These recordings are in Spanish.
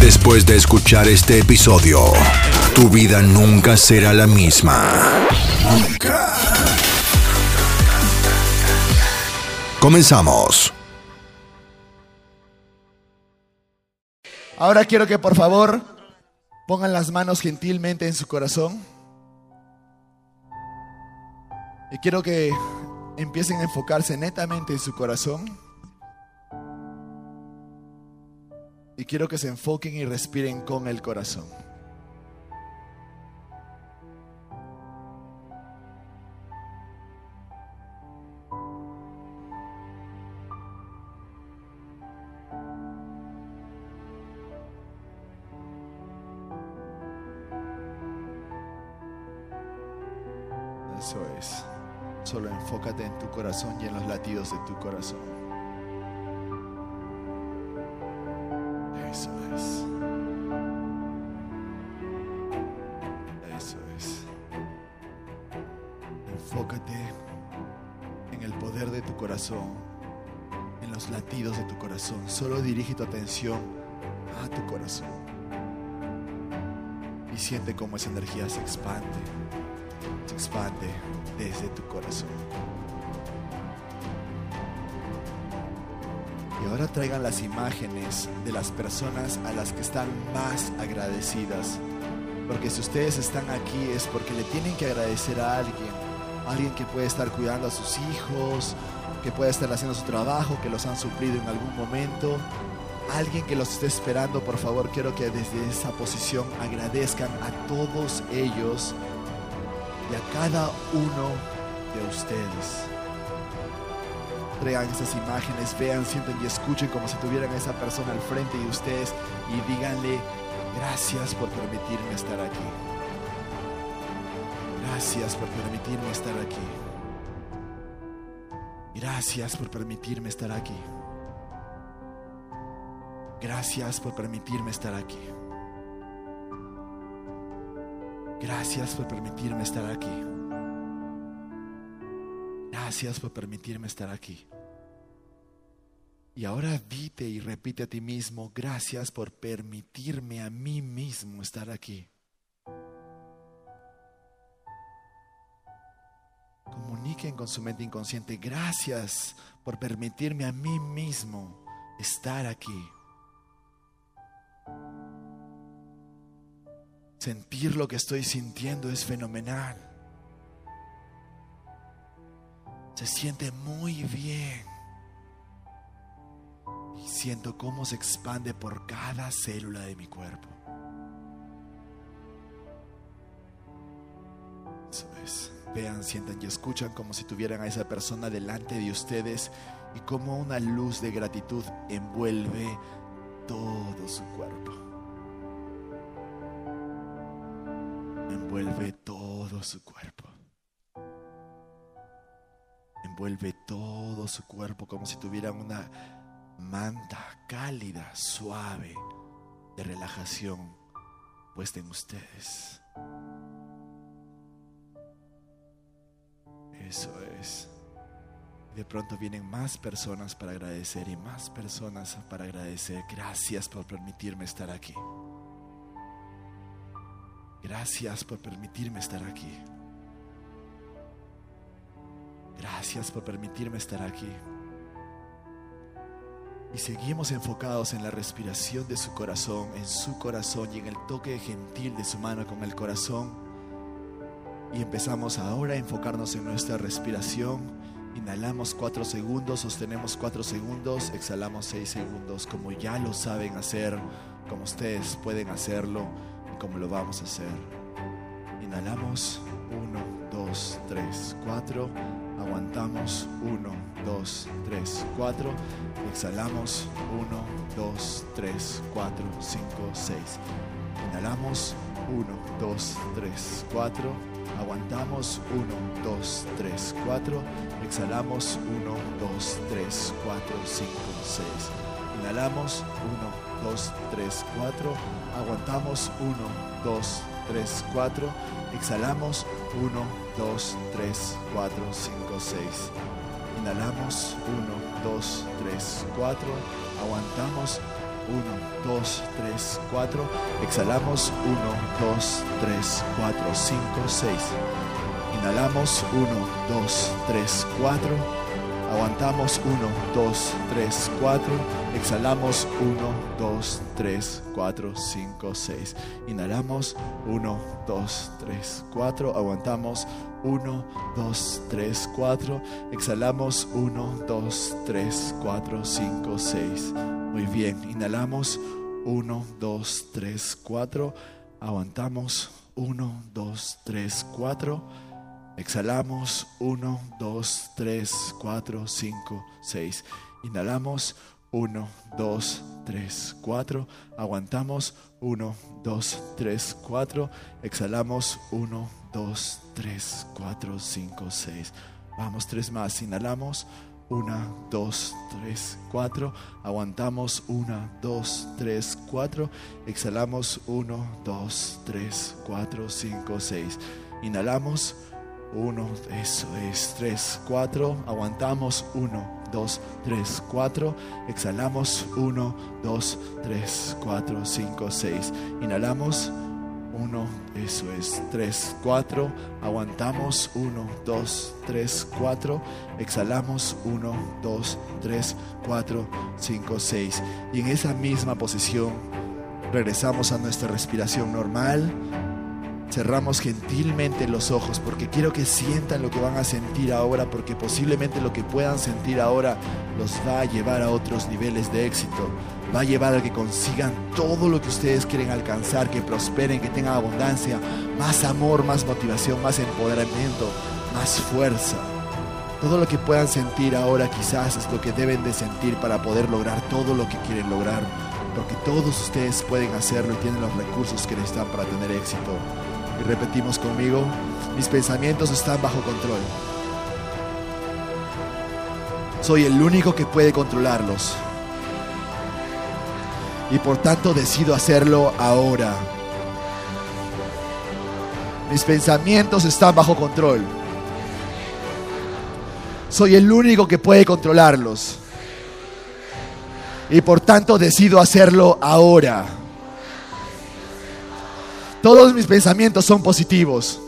Después de escuchar este episodio, tu vida nunca será la misma. Nunca. Comenzamos. Ahora quiero que por favor pongan las manos gentilmente en su corazón. Y quiero que empiecen a enfocarse netamente en su corazón. Y quiero que se enfoquen y respiren con el corazón. Eso es. Solo enfócate en tu corazón y en los latidos de tu corazón. Enfócate en el poder de tu corazón, en los latidos de tu corazón. Solo dirige tu atención a tu corazón. Y siente cómo esa energía se expande se expande desde tu corazón. Y ahora traigan las imágenes de las personas a las que están más agradecidas. Porque si ustedes están aquí es porque le tienen que agradecer a alguien. Alguien que puede estar cuidando a sus hijos, que puede estar haciendo su trabajo, que los han suplido en algún momento. Alguien que los esté esperando, por favor, quiero que desde esa posición agradezcan a todos ellos y a cada uno de ustedes. Traigan esas imágenes, vean, sienten y escuchen como si tuvieran a esa persona al frente de ustedes y díganle, gracias por permitirme estar aquí. Gracias por permitirme estar aquí. Gracias por permitirme estar aquí. Gracias por permitirme estar aquí. Gracias por permitirme estar aquí. Gracias por permitirme estar aquí. Y ahora dite y repite a ti mismo, gracias por permitirme a mí mismo estar aquí. Con su mente inconsciente, gracias por permitirme a mí mismo estar aquí. Sentir lo que estoy sintiendo es fenomenal. Se siente muy bien. Y siento cómo se expande por cada célula de mi cuerpo. Eso es. Vean, sientan y escuchan como si tuvieran a esa persona delante de ustedes y como una luz de gratitud envuelve todo su cuerpo. envuelve todo su cuerpo. Envuelve todo su cuerpo como si tuvieran una manta cálida, suave, de relajación puesta en ustedes. Eso es. De pronto vienen más personas para agradecer y más personas para agradecer. Gracias por permitirme estar aquí. Gracias por permitirme estar aquí. Gracias por permitirme estar aquí. Y seguimos enfocados en la respiración de su corazón, en su corazón y en el toque gentil de su mano con el corazón. Y empezamos ahora a enfocarnos en nuestra respiración. Inhalamos cuatro segundos, sostenemos cuatro segundos, exhalamos seis segundos, como ya lo saben hacer, como ustedes pueden hacerlo y como lo vamos a hacer. Inhalamos, uno, dos, tres, cuatro. Aguantamos 1, 2, 3, 4. Exhalamos 1, 2, 3, 4, 5, 6. Inhalamos 1, 2, 3, 4. Aguantamos 1, 2, 3, 4. Exhalamos 1, 2, 3, 4, 5, 6. Inhalamos 1, 2, 3, 4. Aguantamos 1, 2, 3, 4. Exhalamos 1, 2, 3, 4, 5, 6. Inhalamos 1, 2, 3, 4. Aguantamos 1, 2, 3, 4. Exhalamos 1, 2, 3, 4, 5, 6. Inhalamos 1, 2, 3, 4. Aguantamos 1, 2, 3, 4. Exhalamos 1, 2, 3, 4, 5, 6. Inhalamos 1, 2, 3, 4. Aguantamos 1, 2, 3, 4. Exhalamos 1, 2, 3, 4, 5, 6. Muy bien, inhalamos 1, 2, 3, 4. Aguantamos 1, 2, 3, 4. Exhalamos 1, 2, 3, 4, 5, 6. Inhalamos 1, 2, 3, 4. Aguantamos 1, 2, 3, 4. Exhalamos 1, 2, 3, 4, 5, 6. Vamos, tres más. Inhalamos 1, 2, 3, 4. Aguantamos 1, 2, 3, 4. Exhalamos 1, 2, 3, 4, 5, 6. Inhalamos 1, eso es 3, 4. Aguantamos 1, 2, 3, 4. Exhalamos 1, 2, 3, 4, 5, 6. Inhalamos 1, eso es 3, 4. Aguantamos 1, 2, 3, 4. Exhalamos 1, 2, 3, 4, 5, 6. Y en esa misma posición regresamos a nuestra respiración normal. Cerramos gentilmente los ojos porque quiero que sientan lo que van a sentir ahora porque posiblemente lo que puedan sentir ahora los va a llevar a otros niveles de éxito. Va a llevar a que consigan todo lo que ustedes quieren alcanzar, que prosperen, que tengan abundancia, más amor, más motivación, más empoderamiento, más fuerza. Todo lo que puedan sentir ahora quizás es lo que deben de sentir para poder lograr todo lo que quieren lograr. Porque todos ustedes pueden hacerlo y tienen los recursos que necesitan para tener éxito. Y repetimos conmigo, mis pensamientos están bajo control. Soy el único que puede controlarlos. Y por tanto decido hacerlo ahora. Mis pensamientos están bajo control. Soy el único que puede controlarlos. Y por tanto decido hacerlo ahora. Todos mis pensamientos son positivos.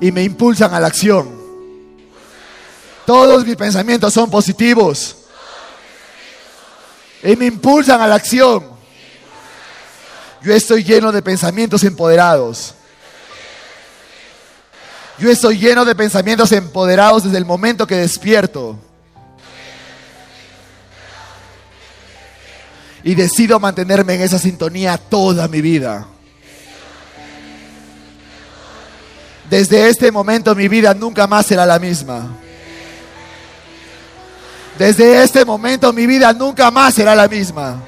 Y me impulsan a la acción. Todos mis pensamientos son positivos. Y me impulsan a la acción. Yo estoy lleno de pensamientos empoderados. Yo estoy lleno de pensamientos empoderados desde el momento que despierto. Y decido mantenerme en esa sintonía toda mi vida. Desde este momento mi vida nunca más será la misma. Desde este momento mi vida nunca más será la misma.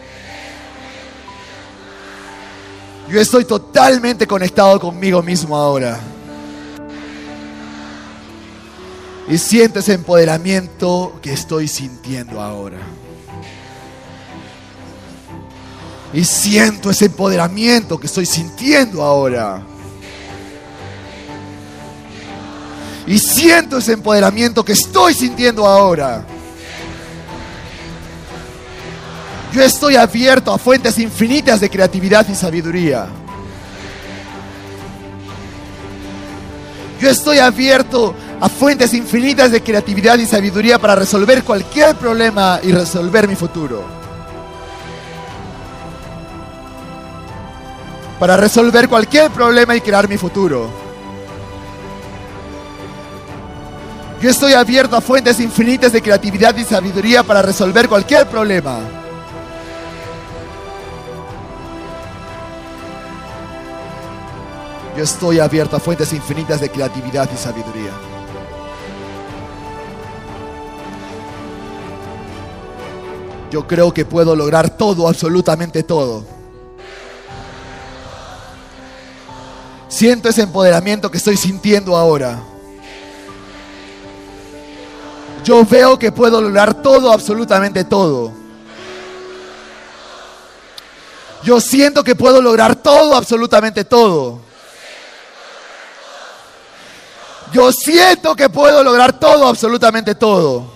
Yo estoy totalmente conectado conmigo mismo ahora. Y siento ese empoderamiento que estoy sintiendo ahora. Y siento ese empoderamiento que estoy sintiendo ahora. Y siento ese empoderamiento que estoy sintiendo ahora. Yo estoy abierto a fuentes infinitas de creatividad y sabiduría. Yo estoy abierto a fuentes infinitas de creatividad y sabiduría para resolver cualquier problema y resolver mi futuro. Para resolver cualquier problema y crear mi futuro. Yo estoy abierto a fuentes infinitas de creatividad y sabiduría para resolver cualquier problema. Yo estoy abierto a fuentes infinitas de creatividad y sabiduría. Yo creo que puedo lograr todo, absolutamente todo. Siento ese empoderamiento que estoy sintiendo ahora. Yo veo que puedo lograr todo, absolutamente todo. Yo siento que puedo lograr todo, absolutamente todo. Yo siento que puedo lograr todo, absolutamente todo.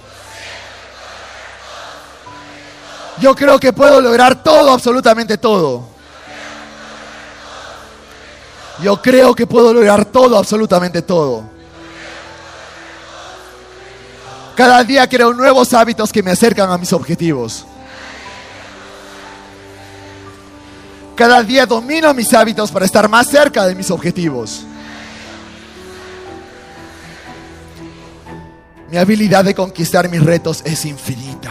Yo creo que puedo lograr todo, absolutamente todo. Yo creo que puedo lograr todo, absolutamente todo. Cada día creo nuevos hábitos que me acercan a mis objetivos. Cada día domino mis hábitos para estar más cerca de mis objetivos. Mi habilidad de conquistar mis retos es infinita.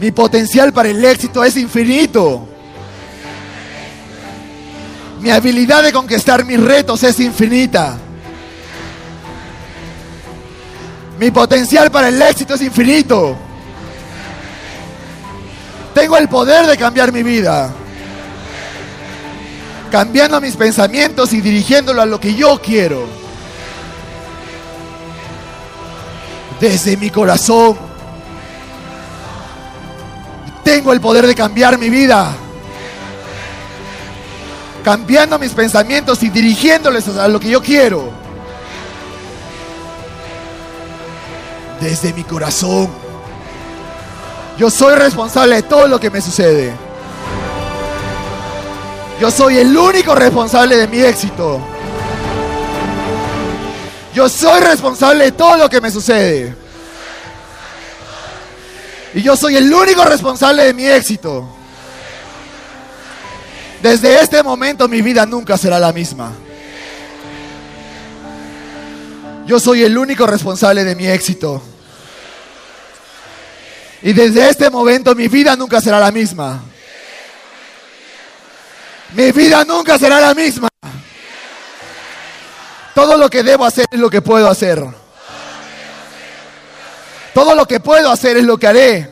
Mi potencial para el éxito es infinito. Mi habilidad de conquistar mis retos es infinita. Mi potencial para el éxito es infinito. Tengo el poder de cambiar mi vida. Cambiando mis pensamientos y dirigiéndolo a lo que yo quiero. Desde mi corazón. Tengo el poder de cambiar mi vida. Cambiando mis pensamientos y dirigiéndoles a lo que yo quiero. Desde mi corazón. Yo soy responsable de todo lo que me sucede. Yo soy el único responsable de mi éxito. Yo soy responsable de todo lo que me sucede. Y yo soy el único responsable de mi éxito. Desde este momento mi vida nunca será la misma. Yo soy el único responsable de mi éxito. Y desde este momento mi vida nunca será la misma. Mi vida nunca será la misma. Todo lo que debo hacer es lo que puedo hacer. Todo lo que puedo hacer es lo que haré.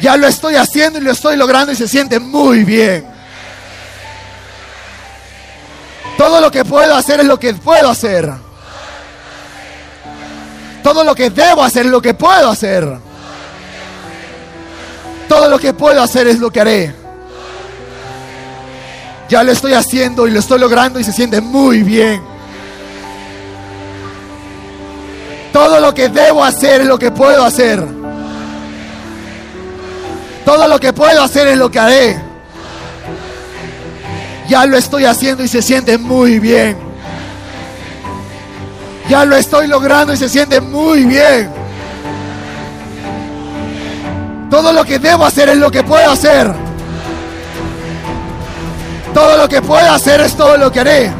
Ya lo estoy haciendo y lo estoy logrando y se siente muy bien. Todo lo que puedo hacer es lo que puedo hacer. Todo lo que debo hacer es lo que puedo hacer. Todo lo que puedo hacer es lo que haré. Ya lo estoy haciendo y lo estoy logrando y se siente muy bien. Todo lo que debo hacer es lo que puedo hacer. Todo lo que puedo hacer es lo que haré. Ya lo estoy haciendo y se siente muy bien. Ya lo estoy logrando y se siente muy bien. Todo lo que debo hacer es lo que puedo hacer. Todo lo que puedo hacer es todo lo que haré.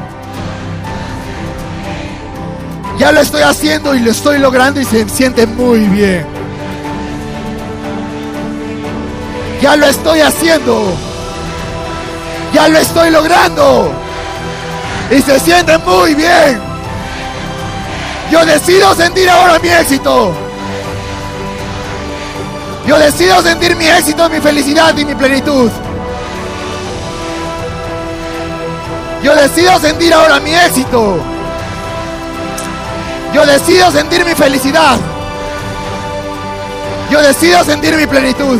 Ya lo estoy haciendo y lo estoy logrando y se siente muy bien. Ya lo estoy haciendo. Ya lo estoy logrando. Y se siente muy bien. Yo decido sentir ahora mi éxito. Yo decido sentir mi éxito, mi felicidad y mi plenitud. Yo decido sentir ahora mi éxito. Yo decido sentir mi felicidad. Yo decido sentir mi plenitud.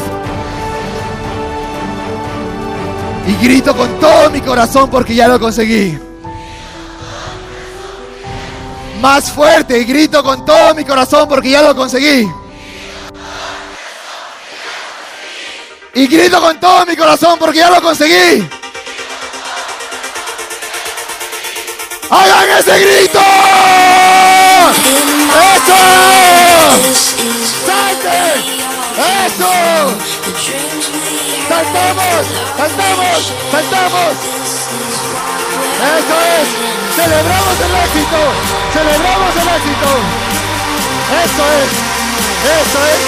Y grito con todo mi corazón porque ya lo conseguí. Más fuerte y grito con todo mi corazón porque ya lo conseguí. Y grito con todo mi corazón porque ya lo conseguí. ¡Hagan ese grito! ¡Eso! ¡Salte! ¡Eso! ¡Saltamos! ¡Saltamos! ¡Saltamos! ¡Eso es! Celebramos el éxito. Celebramos el éxito. Eso es. Eso es.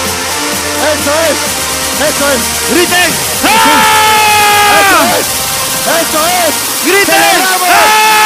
Eso es. Eso es. Griten. ¡Ah! Eso ¡Esto es! ¡Griten! ¡Ah!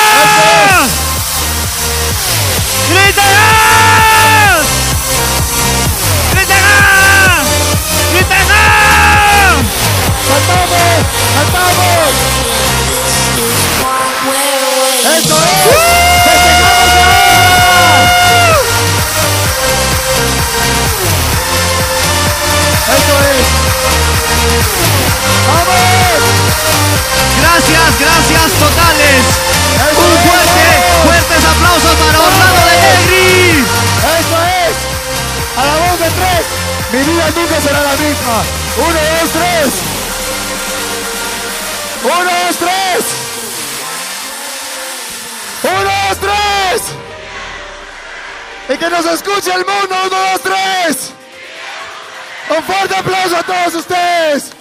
Mi vida nunca será la misma. ¡Uno, dos, tres! ¡Uno, dos, tres! ¡Uno, dos, tres! ¡Y que nos escuche el mundo! ¡Uno, dos, tres! ¡Un fuerte aplauso a todos ustedes!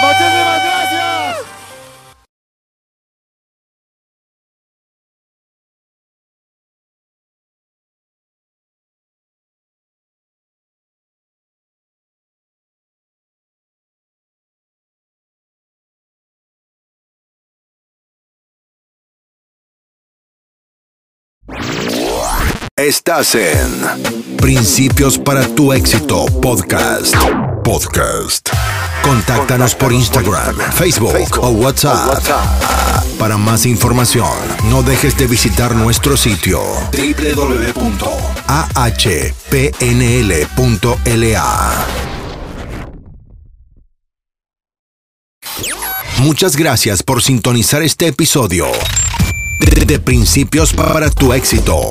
¡Muchísimas gracias! Estás en Principios para tu éxito podcast. Podcast. Contáctanos por Instagram, Facebook o WhatsApp. Para más información, no dejes de visitar nuestro sitio www.ahpnl.la. Muchas gracias por sintonizar este episodio de, de Principios para tu éxito.